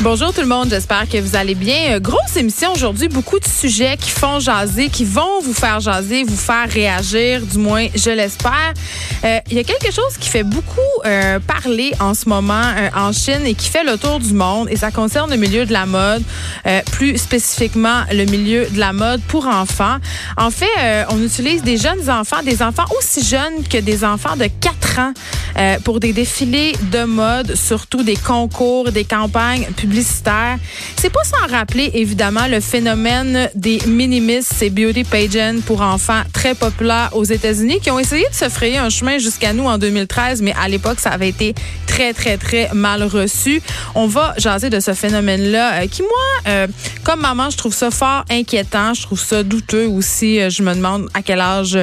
Bonjour tout le monde, j'espère que vous allez bien. Euh, grosse émission aujourd'hui, beaucoup de sujets qui font jaser, qui vont vous faire jaser, vous faire réagir, du moins je l'espère. Euh, il y a quelque chose qui fait beaucoup euh, parler en ce moment en Chine et qui fait le tour du monde et ça concerne le milieu de la mode, plus spécifiquement le milieu de la mode pour enfants. En fait, on utilise des jeunes enfants, des enfants aussi jeunes que des enfants de 4 ans pour des défilés de mode, surtout des concours, des campagnes publicitaire. C'est pas sans rappeler, évidemment, le phénomène des minimis et beauty pageants pour enfants très populaires aux États-Unis qui ont essayé de se frayer un chemin jusqu'à nous en 2013, mais à l'époque, ça avait été très, très, très mal reçu. On va jaser de ce phénomène-là euh, qui, moi, euh, comme maman, je trouve ça fort inquiétant. Je trouve ça douteux aussi. Euh, je me demande à quel âge,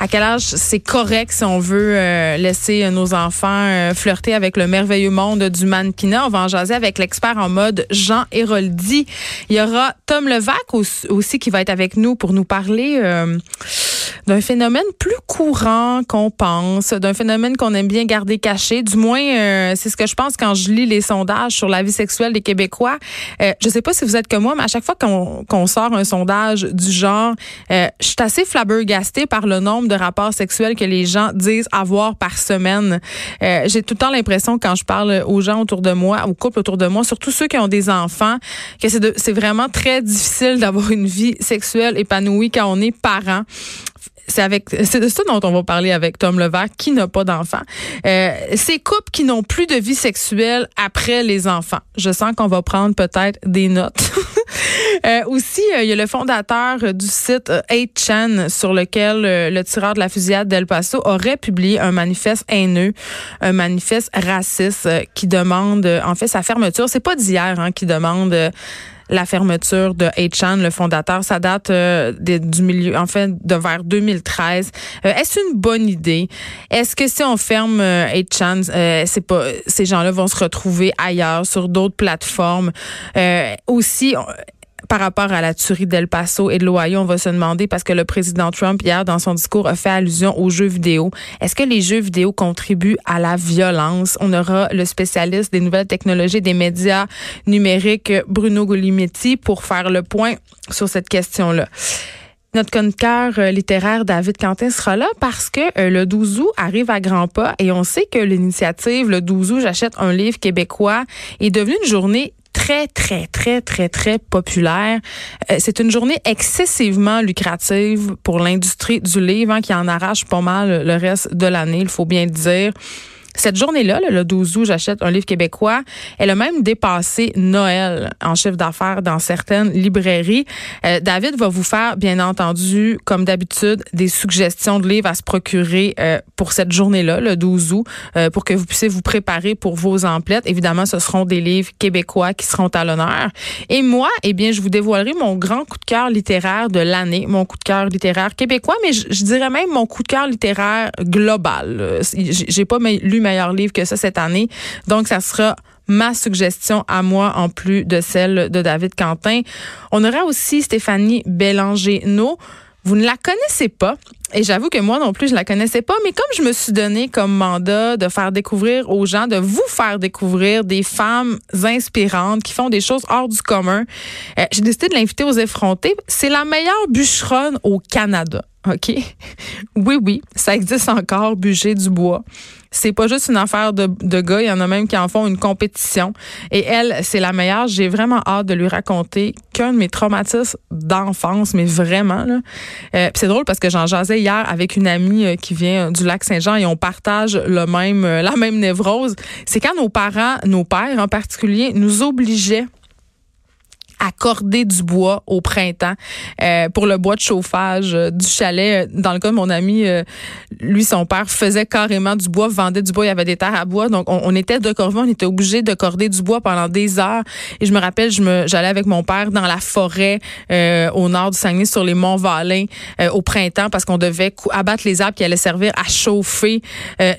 à quel âge c'est correct si on veut laisser nos enfants flirter avec le merveilleux monde du mannequinat. On va en jaser avec l'expert en mode Jean Héroldi. Il y aura Tom Levac aussi qui va être avec nous pour nous parler euh, d'un phénomène plus courant qu'on pense, d'un phénomène qu'on aime bien garder caché. Du moins, euh, c'est ce que je pense quand je lis les sondages sur la vie sexuelle des Québécois. Euh, je sais pas si vous êtes comme moi, mais à chaque fois qu'on sort un sondage du genre, euh, je suis assez flabbergastée par le nombre de rapports sexuels que les gens disent avoir par semaine. Euh, J'ai tout le temps l'impression quand je parle aux gens autour de moi, aux couples autour de moi, surtout ceux qui ont des enfants, que c'est vraiment très difficile d'avoir une vie sexuelle épanouie quand on est parent c'est avec c'est de ça dont on va parler avec Tom Levac qui n'a pas d'enfants. Euh, ces couples qui n'ont plus de vie sexuelle après les enfants. Je sens qu'on va prendre peut-être des notes. euh, aussi, euh, il y a le fondateur du site 8chan euh, sur lequel euh, le tireur de la fusillade d'El Paso aurait publié un manifeste haineux, un manifeste raciste qui demande en fait sa fermeture. C'est pas d'hier hein, qui demande la fermeture de 8chan, le fondateur. Ça date euh, du milieu, en de vers 2013. Euh, est-ce une bonne idée? Est-ce que si on ferme 8chan, euh, c'est pas, ces gens-là vont se retrouver ailleurs, sur d'autres plateformes? aussi, par rapport à la tuerie d'El Paso et de l'Ohio, on va se demander parce que le président Trump hier dans son discours a fait allusion aux jeux vidéo. Est-ce que les jeux vidéo contribuent à la violence? On aura le spécialiste des nouvelles technologies des médias numériques Bruno Golimetti pour faire le point sur cette question-là. Notre chroniqueur euh, littéraire David Quentin sera là parce que euh, le 12 août arrive à grands pas et on sait que l'initiative le 12 août j'achète un livre québécois est devenue une journée très, très, très, très, très populaire. Euh, c'est une journée excessivement lucrative pour l'industrie du livre hein, qui en arrache pas mal le reste de l'année, il faut bien le dire. Cette journée-là, le 12 août, j'achète un livre québécois. Elle a même dépassé Noël en chiffre d'affaires dans certaines librairies. Euh, David va vous faire, bien entendu, comme d'habitude, des suggestions de livres à se procurer euh, pour cette journée-là, le 12 août, euh, pour que vous puissiez vous préparer pour vos emplettes. Évidemment, ce seront des livres québécois qui seront à l'honneur. Et moi, eh bien, je vous dévoilerai mon grand coup de cœur littéraire de l'année, mon coup de cœur littéraire québécois, mais je, je, dirais même mon coup de cœur littéraire global. J'ai pas lu meilleur livre que ça cette année. Donc, ça sera ma suggestion à moi en plus de celle de David Quentin. On aura aussi Stéphanie Bélanger-No. Vous ne la connaissez pas. Et j'avoue que moi non plus, je la connaissais pas. Mais comme je me suis donné comme mandat de faire découvrir aux gens, de vous faire découvrir des femmes inspirantes qui font des choses hors du commun, euh, j'ai décidé de l'inviter aux effrontés. C'est la meilleure bûcheronne au Canada. OK? Oui, oui, ça existe encore, bûcher du bois. C'est pas juste une affaire de, de gars, il y en a même qui en font une compétition. Et elle, c'est la meilleure. J'ai vraiment hâte de lui raconter qu'un de mes traumatismes d'enfance, mais vraiment. Euh, c'est drôle parce que j'en jasais hier avec une amie euh, qui vient du lac Saint-Jean et on partage le même, euh, la même névrose. C'est quand nos parents, nos pères en particulier, nous obligeaient accorder du bois au printemps euh, pour le bois de chauffage euh, du chalet. Dans le cas de mon ami, euh, lui, son père faisait carrément du bois, vendait du bois, il y avait des terres à bois. Donc, on, était de corvée, on était obligé de corder du bois pendant des heures. Et je me rappelle, je me, j'allais avec mon père dans la forêt au nord du Saguenay, sur les monts Valin au printemps, parce qu'on devait abattre les arbres qui allaient servir à chauffer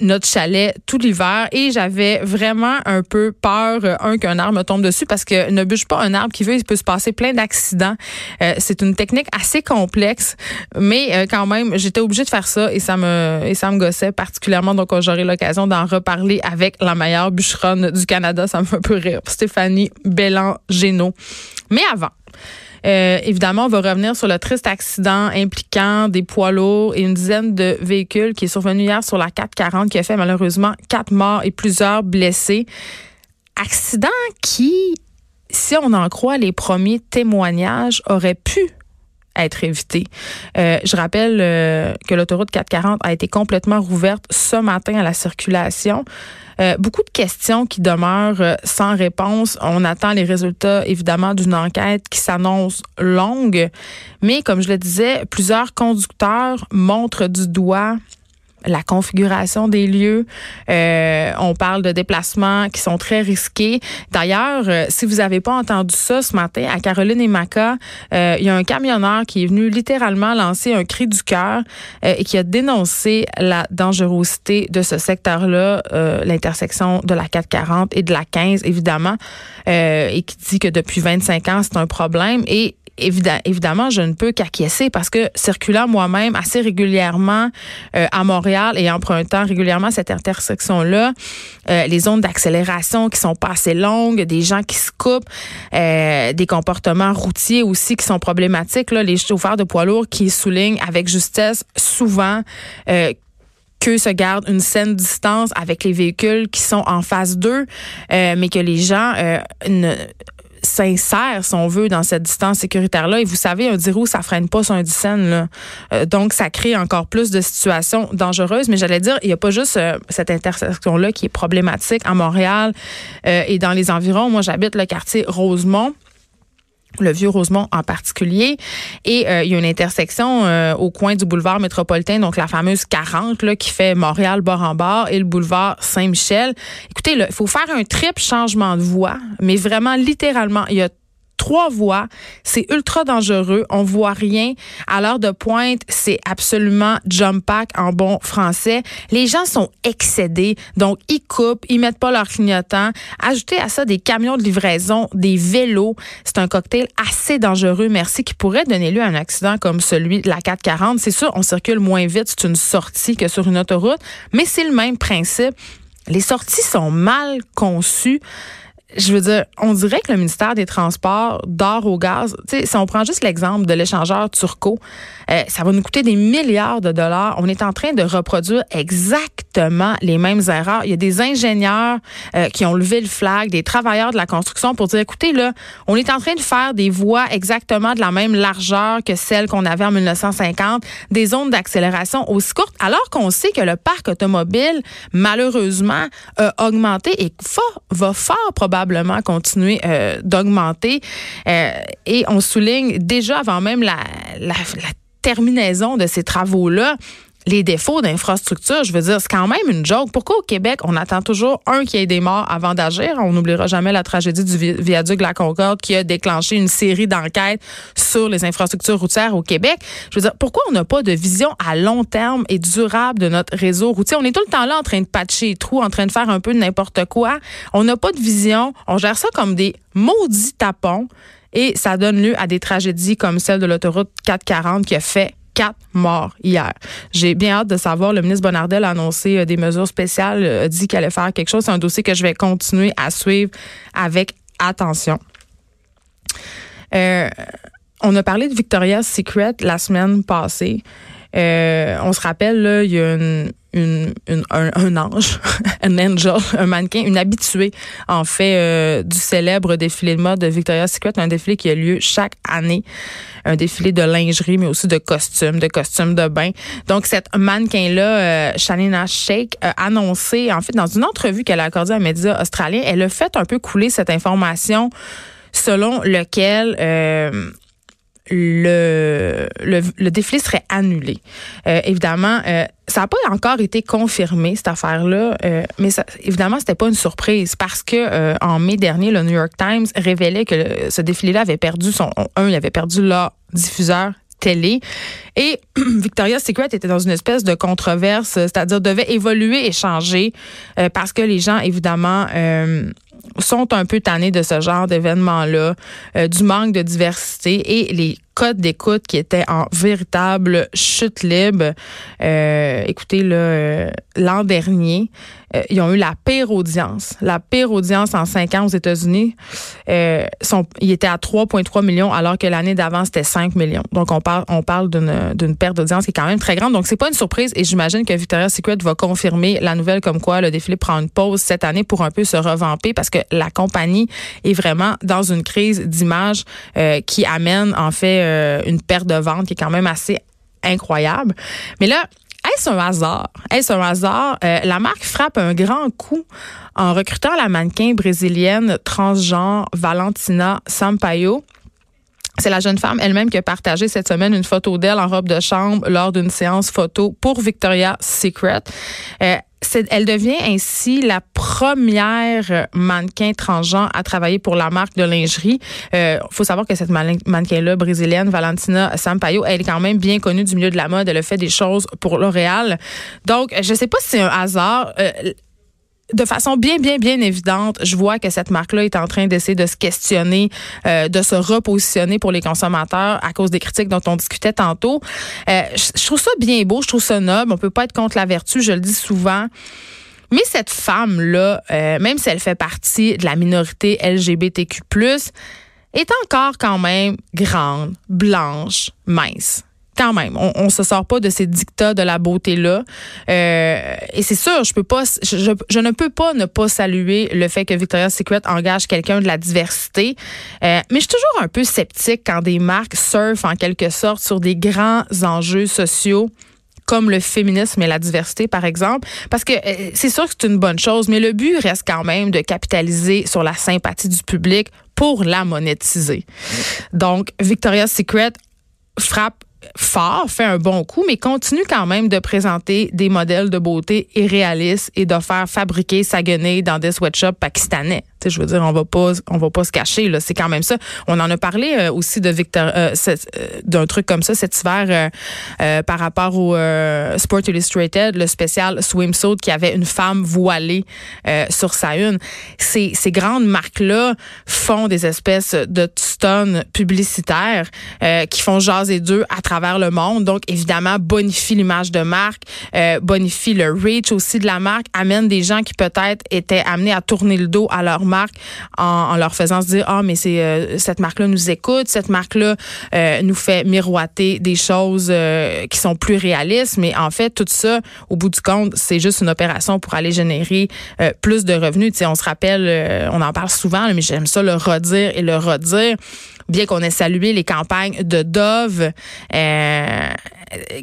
notre chalet tout l'hiver. Et j'avais vraiment un peu peur, un, qu'un arbre me tombe dessus, parce que ne bûche pas un arbre qui veut, il peut se passer plein d'accidents. Euh, c'est une technique assez complexe, mais euh, quand même, j'étais obligée de faire ça et ça me et ça me gossait particulièrement. Donc, j'aurai l'occasion d'en reparler avec la meilleure bûcheronne du Canada. Ça me fait un peu rire, Stéphanie Bélan-Génaud. Mais avant. Euh, évidemment, on va revenir sur le triste accident impliquant des poids lourds et une dizaine de véhicules qui est survenu hier sur la 440 qui a fait malheureusement quatre morts et plusieurs blessés. Accident qui si on en croit les premiers témoignages, aurait pu être évité. Euh, je rappelle euh, que l'autoroute 440 a été complètement rouverte ce matin à la circulation. Euh, beaucoup de questions qui demeurent sans réponse. On attend les résultats, évidemment, d'une enquête qui s'annonce longue. Mais comme je le disais, plusieurs conducteurs montrent du doigt la configuration des lieux. Euh, on parle de déplacements qui sont très risqués. D'ailleurs, euh, si vous n'avez pas entendu ça ce matin à Caroline et Maca, euh, il y a un camionneur qui est venu littéralement lancer un cri du cœur et qui a dénoncé la dangerosité de ce secteur-là, l'intersection de la 440 et de la 15, évidemment, et qui dit que depuis 25 ans, c'est un problème. Et évidemment, je ne peux qu'acquiescer parce que circulant moi-même assez régulièrement euh, à Montréal et empruntant régulièrement cette intersection-là, euh, les zones d'accélération qui sont pas assez longues, des gens qui se coupent, euh, des comportements routiers aussi qui sont problématiques, là, les chauffeurs de poids lourds qui soulignent avec justesse souvent que se gardent une saine distance avec les véhicules qui sont en phase 2, mais que les gens ne sincère, si on veut, dans cette distance sécuritaire-là. Et vous savez, un 10 roues, ça freine pas sur un 10 là. Euh, donc, ça crée encore plus de situations dangereuses. Mais j'allais dire, il n'y a pas juste euh, cette intersection-là qui est problématique à Montréal euh, et dans les environs. Moi, j'habite le quartier Rosemont le vieux Rosemont en particulier. Et euh, il y a une intersection euh, au coin du boulevard métropolitain, donc la fameuse 40 là, qui fait Montréal bord en bord et le boulevard Saint-Michel. Écoutez, il faut faire un triple changement de voie, mais vraiment littéralement, il y a trois voies. C'est ultra dangereux. On voit rien. À l'heure de pointe, c'est absolument jump pack en bon français. Les gens sont excédés. Donc, ils coupent, ils mettent pas leur clignotant. Ajoutez à ça des camions de livraison, des vélos. C'est un cocktail assez dangereux, merci, qui pourrait donner lieu à un accident comme celui de la 440. C'est sûr, on circule moins vite. C'est une sortie que sur une autoroute, mais c'est le même principe. Les sorties sont mal conçues je veux dire, on dirait que le ministère des Transports dort au gaz. Tu sais, si on prend juste l'exemple de l'échangeur Turco, euh, ça va nous coûter des milliards de dollars. On est en train de reproduire exactement les mêmes erreurs. Il y a des ingénieurs euh, qui ont levé le flag, des travailleurs de la construction pour dire, écoutez, là, on est en train de faire des voies exactement de la même largeur que celles qu'on avait en 1950, des zones d'accélération aussi courtes, alors qu'on sait que le parc automobile, malheureusement, a augmenté et va fort probablement continuer euh, d'augmenter. Euh, et on souligne déjà avant même la, la, la terminaison de ces travaux-là les défauts d'infrastructure, je veux dire, c'est quand même une joke. Pourquoi au Québec, on attend toujours un qui ait des morts avant d'agir? On n'oubliera jamais la tragédie du viaduc de la Concorde qui a déclenché une série d'enquêtes sur les infrastructures routières au Québec. Je veux dire, pourquoi on n'a pas de vision à long terme et durable de notre réseau routier? On est tout le temps là en train de patcher les trous, en train de faire un peu n'importe quoi. On n'a pas de vision. On gère ça comme des maudits tapons. Et ça donne lieu à des tragédies comme celle de l'autoroute 440 qui a fait quatre morts hier. J'ai bien hâte de savoir. Le ministre Bonardel a annoncé euh, des mesures spéciales, euh, dit qu'il allait faire quelque chose. C'est un dossier que je vais continuer à suivre avec attention. Euh, on a parlé de Victoria's Secret la semaine passée. On se rappelle, là, il y a une, un, ange, un angel, un mannequin, une habituée, en fait, euh, du célèbre défilé de mode de Victoria's Secret, un défilé qui a lieu chaque année, un défilé de lingerie, mais aussi de costumes, de costumes de bain. Donc, cette mannequin-là, euh, Shanina Sheikh, a annoncé, en fait, dans une entrevue qu'elle a accordée à un média australien, elle a fait un peu couler cette information selon lequel le, le, défilé serait annulé. Euh, évidemment, euh, ça n'a pas encore été confirmé cette affaire-là, euh, mais ça, évidemment, c'était pas une surprise parce que en mai dernier, le New York Times révélait que ce défilé-là avait perdu son un, il avait perdu leur diffuseur télé. Et Victoria's Secret était dans une espèce de controverse, c'est-à-dire devait évoluer et changer parce que les gens, évidemment, sont un peu tannés de ce genre d'événement-là, euh, du manque de diversité et les codes d'écoute qui étaient en véritable chute libre. Euh, écoutez, euh, l'an dernier, euh, ils ont eu la pire audience. La pire audience en cinq ans aux États-Unis. Euh, ils étaient à 3,3 millions alors que l'année d'avant, c'était 5 millions. Donc, on parle, d'une perte d'audience qui est quand même très grande. Donc, c'est pas une surprise et j'imagine que Victoria's Secret va confirmer la nouvelle comme quoi le défilé prend une pause cette année pour un peu se revamper parce que la compagnie est vraiment dans une crise d'image qui amène en fait euh, une perte de vente qui est quand même assez incroyable. Mais là, est-ce un hasard? Est-ce un hasard? Euh, la marque frappe un grand coup en recrutant la mannequin brésilienne transgenre Valentina Sampaio. C'est la jeune femme elle-même qui a partagé cette semaine une photo d'elle en robe de chambre lors d'une séance photo pour Victoria's Secret. Euh, elle devient ainsi la première mannequin transgenre à travailler pour la marque de lingerie. Il euh, faut savoir que cette mannequin-là, brésilienne, Valentina Sampaio, elle est quand même bien connue du milieu de la mode. Elle a fait des choses pour L'Oréal. Donc, je ne sais pas si c'est un hasard. Euh, de façon bien, bien, bien évidente, je vois que cette marque-là est en train d'essayer de se questionner, euh, de se repositionner pour les consommateurs à cause des critiques dont on discutait tantôt. Euh, je, trouve ça bien beau, je trouve ça noble. On peut pas être contre la vertu, je le dis souvent. Mais cette femme-là, euh, même si elle fait partie de la minorité LGBTQ+, est encore quand même grande, blanche, mince quand même, on, on se sort pas de ces dictats de la beauté là. Euh, et c'est sûr, je ne peux pas ne pas saluer le fait que Victoria's Secret engage quelqu'un de la diversité. Euh, mais je suis toujours un peu sceptique quand des marques surfent en quelque sorte sur des grands enjeux sociaux comme le féminisme et la diversité, par exemple, parce que euh, c'est sûr que c'est une bonne chose, mais le but reste quand même de capitaliser sur la sympathie du public pour la monétiser. Donc, Victoria's Secret frappe fort, fait un bon coup, mais continue quand même de présenter des modèles de beauté irréalistes et de faire fabriquer sa guenille dans des sweatshops pakistanais je veux dire, on va pas, on va pas se cacher. Là, c'est quand même ça. On en a parlé euh, aussi de Victor, euh, euh, d'un truc comme ça cet hiver par rapport au Sport Illustrated, le spécial swimsuit qui avait une femme voilée sur sa une. Ces, ces grandes marques-là font des espèces de stuns publicitaires qui font jaser d'eux à travers le monde. Donc, évidemment, bonifie l'image de marque, bonifie le reach aussi de la marque, amène des gens qui peut-être étaient amenés à tourner le dos à leur marque en, leur faisant se dire ah mais c'est euh, cette marque là nous écoute cette marque là euh, nous fait miroiter des choses euh, qui sont plus réalistes. Mais en fait tout ça au bout du compte c'est juste une opération pour aller générer plus de revenus. Tu sais on se rappelle on en parle souvent mais j'aime ça le redire et le redire bien qu'on ait salué les campagnes de Dove euh,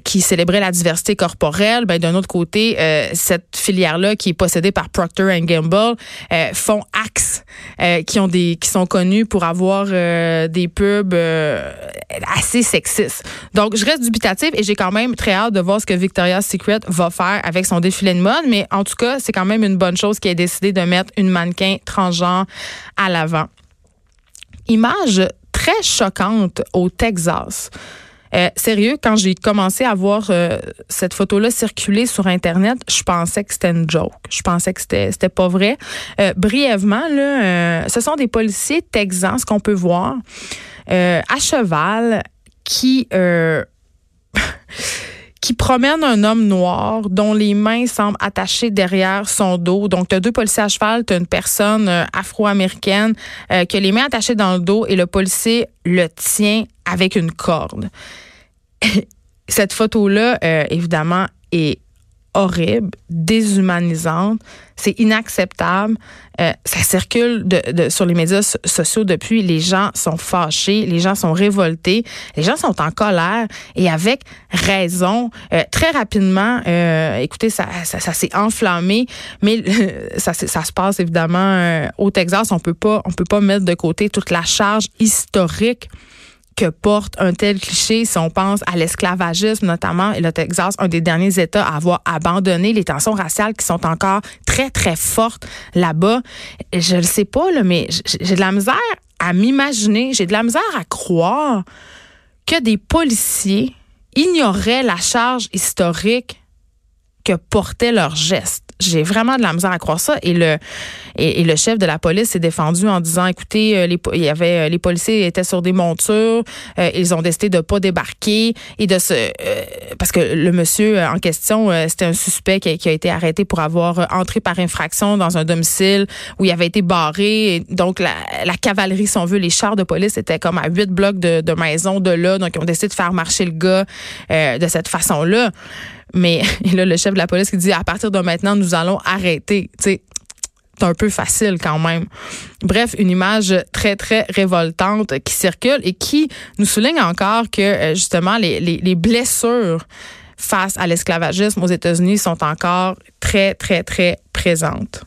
qui célébrait la diversité corporelle, ben d'un autre côté, euh, cette filière-là qui est possédée par Procter Gamble euh, font Axe, euh, qui ont des qui sont connus pour avoir euh, des pubs assez sexistes. Donc je reste dubitative et j'ai quand même très hâte de voir ce que Victoria's Secret va faire avec son défilé de mode, mais en tout cas, c'est quand même une bonne chose qui ait décidé de mettre une mannequin transgenre à l'avant. Image très choquante au Texas. Euh, sérieux, quand j'ai commencé à voir euh, cette photo-là circuler sur Internet, je pensais que c'était une joke. Je pensais que c'était, c'était pas vrai. Euh, brièvement, là, ce sont des policiers texans, ce qu'on peut voir, à cheval qui qui promène un homme noir dont les mains semblent attachées derrière son dos. Donc, tu as deux policiers à cheval, tu as une personne euh, afro-américaine euh, qui a les mains attachées dans le dos et le policier le tient avec une corde. Cette photo-là, euh, évidemment, est horrible, déshumanisante. C'est inacceptable. Euh, ça circule de, sur les médias sociaux depuis. Les gens sont fâchés, les gens sont révoltés, les gens sont en colère et avec raison. Euh, très rapidement, euh, écoutez, ça, ça, ça s'est enflammé, mais ça, ça se passe évidemment au Texas. On peut pas, on peut pas mettre de côté toute la charge historique que porte un tel cliché si on pense à l'esclavagisme notamment et le Texas, un des derniers États à avoir abandonné les tensions raciales qui sont encore très très fortes là-bas. Je ne sais pas là, mais j'ai de la misère à m'imaginer, j'ai de la misère à croire que des policiers ignoraient la charge historique que portaient leurs gestes j'ai vraiment de la misère à croire ça. Et le, et, le chef de la police s'est défendu en disant, écoutez, euh, les, il y avait, euh, les policiers étaient sur des montures, euh, ils ont décidé de pas débarquer et de se, parce que le monsieur en question, c'était un suspect qui a, été arrêté pour avoir entré par infraction dans un domicile où il avait été barré. Donc la, cavalerie, si on veut, les chars de police étaient comme à huit blocs de maison de là, donc ils ont décidé de faire marcher le gars de cette façon-là. Mais là, le chef de la police qui dit à partir de maintenant, nous allons arrêter. c'est un peu facile quand même. Bref, une image très, très révoltante qui circule et qui nous souligne encore que euh, justement les, les blessures face à l'esclavagisme aux États-Unis sont encore très, très, très présentes.